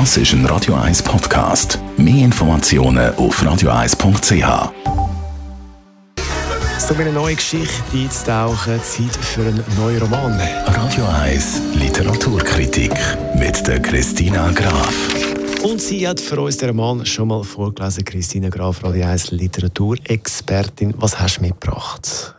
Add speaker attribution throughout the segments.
Speaker 1: Das ist ein Radio 1 Podcast. Mehr Informationen auf radio1.ch.
Speaker 2: So eine neue Geschichte einzutauchen, Zeit für einen neuen Roman.
Speaker 1: Radio 1 Literaturkritik mit der Christina Graf.
Speaker 2: Und sie hat für uns den Roman schon mal vorgelesen. Christina Graf, Radio 1 Literaturexpertin. Was hast du mitgebracht?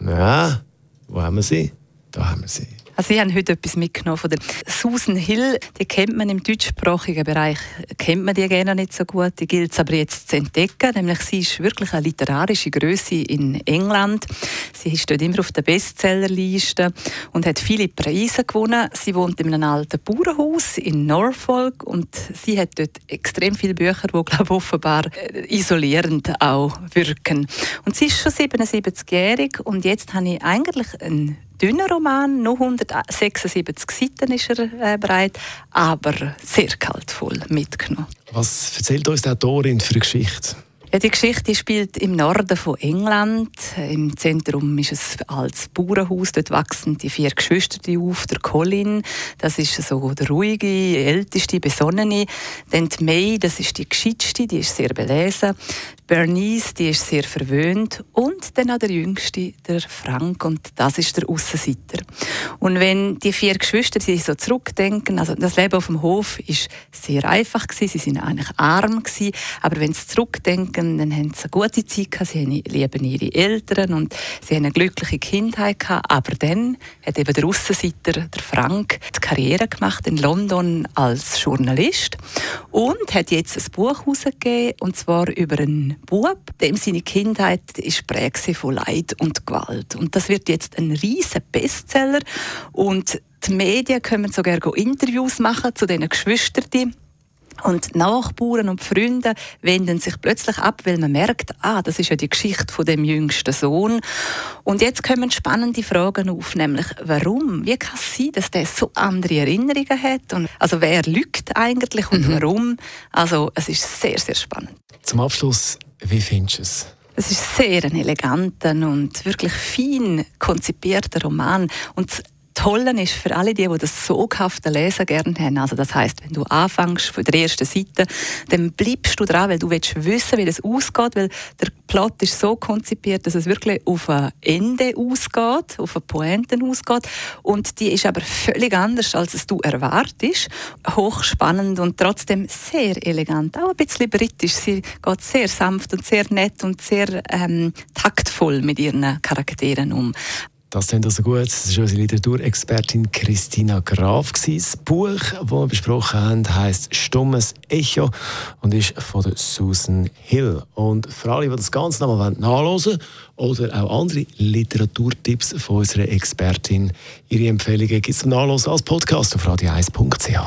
Speaker 2: Ja, wo haben wir sie? Da haben wir sie.
Speaker 3: Also ich habe heute etwas mitgenommen von der Susan Hill. Die kennt man im deutschsprachigen Bereich, kennt man die gerne nicht so gut. Die gilt es aber jetzt zu entdecken. Nämlich sie ist wirklich eine literarische Größe in England. Sie ist dort immer auf der Bestsellerliste und hat viele Preise gewonnen. Sie wohnt in einem alten Bauernhaus in Norfolk und sie hat dort extrem viele Bücher, die glaube offenbar äh, isolierend auch wirken. Und sie ist schon 77-jährig und jetzt habe ich eigentlich einen dünner Roman, nur 176 Seiten ist er äh, breit, aber sehr kaltvoll mitgenommen.
Speaker 2: Was erzählt uns der Autorin für eine Geschichte?
Speaker 3: Die Geschichte spielt im Norden von England. Im Zentrum ist es als Bauernhaus. Dort wachsen die vier Geschwister auf. Der Colin, das ist so der ruhige, älteste, besonnene. Dann die May, das ist die gescheitste, die ist sehr belesen. Bernice, die ist sehr verwöhnt. Und dann auch der Jüngste, der Frank, und das ist der Aussenseiter. Und wenn die vier Geschwister sich so zurückdenken, also das Leben auf dem Hof ist sehr einfach gewesen, sie sind eigentlich arm gewesen, aber wenn sie zurückdenken, dann haben sie eine gute Zeit gehabt, sie lieben ihre Eltern und sie haben eine glückliche Kindheit gehabt, aber dann hat eben der Aussenseiter, der Frank, die Karriere gemacht in London als Journalist und hat jetzt ein Buch herausgegeben, und zwar über einen Bub, dem seine Kindheit prägt von Leid und Gewalt. Und das wird jetzt ein riesen Bestseller und die Medien können sogar Interviews machen zu diesen Geschwistern. Und Nachbarn und Freunde wenden sich plötzlich ab, weil man merkt, ah, das ist ja die Geschichte von dem jüngsten Sohn. Und jetzt kommen spannende Fragen auf, nämlich warum? Wie kann es sein, dass der so andere Erinnerungen hat? Und also wer lügt eigentlich und mhm. warum? Also es ist sehr, sehr spannend.
Speaker 2: Zum Abschluss, wie findest du es?
Speaker 3: Es ist sehr ein eleganter und wirklich fein konzipierter Roman. Und Tolle ist für alle die, die das soghafte Lesen gerne haben. Also das heißt, wenn du anfängst von der ersten Seite, dann bleibst du dran, weil du willst wissen, wie das ausgeht, weil der Plot ist so konzipiert, dass es wirklich auf ein Ende ausgeht, auf eine Pointe ausgeht und die ist aber völlig anders, als es du erwartest. Hochspannend und trotzdem sehr elegant, auch ein bisschen britisch. Sie geht sehr sanft und sehr nett und sehr ähm, taktvoll mit ihren Charakteren um.
Speaker 2: Das klingt also gut. Das war unsere Literaturexpertin Christina Graf. Das Buch, das wir besprochen haben, heisst Stummes Echo und ist von Susan Hill. Und für alle, die das Ganze nochmal nachlesen oder auch andere Literaturtipps von unserer Expertin, ihre Empfehlungen gibt es zum Nachlesen als Podcast auf radio1.ch.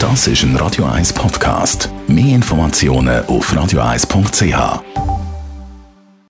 Speaker 1: Das ist ein Radio 1 Podcast. Mehr Informationen auf radio1.ch.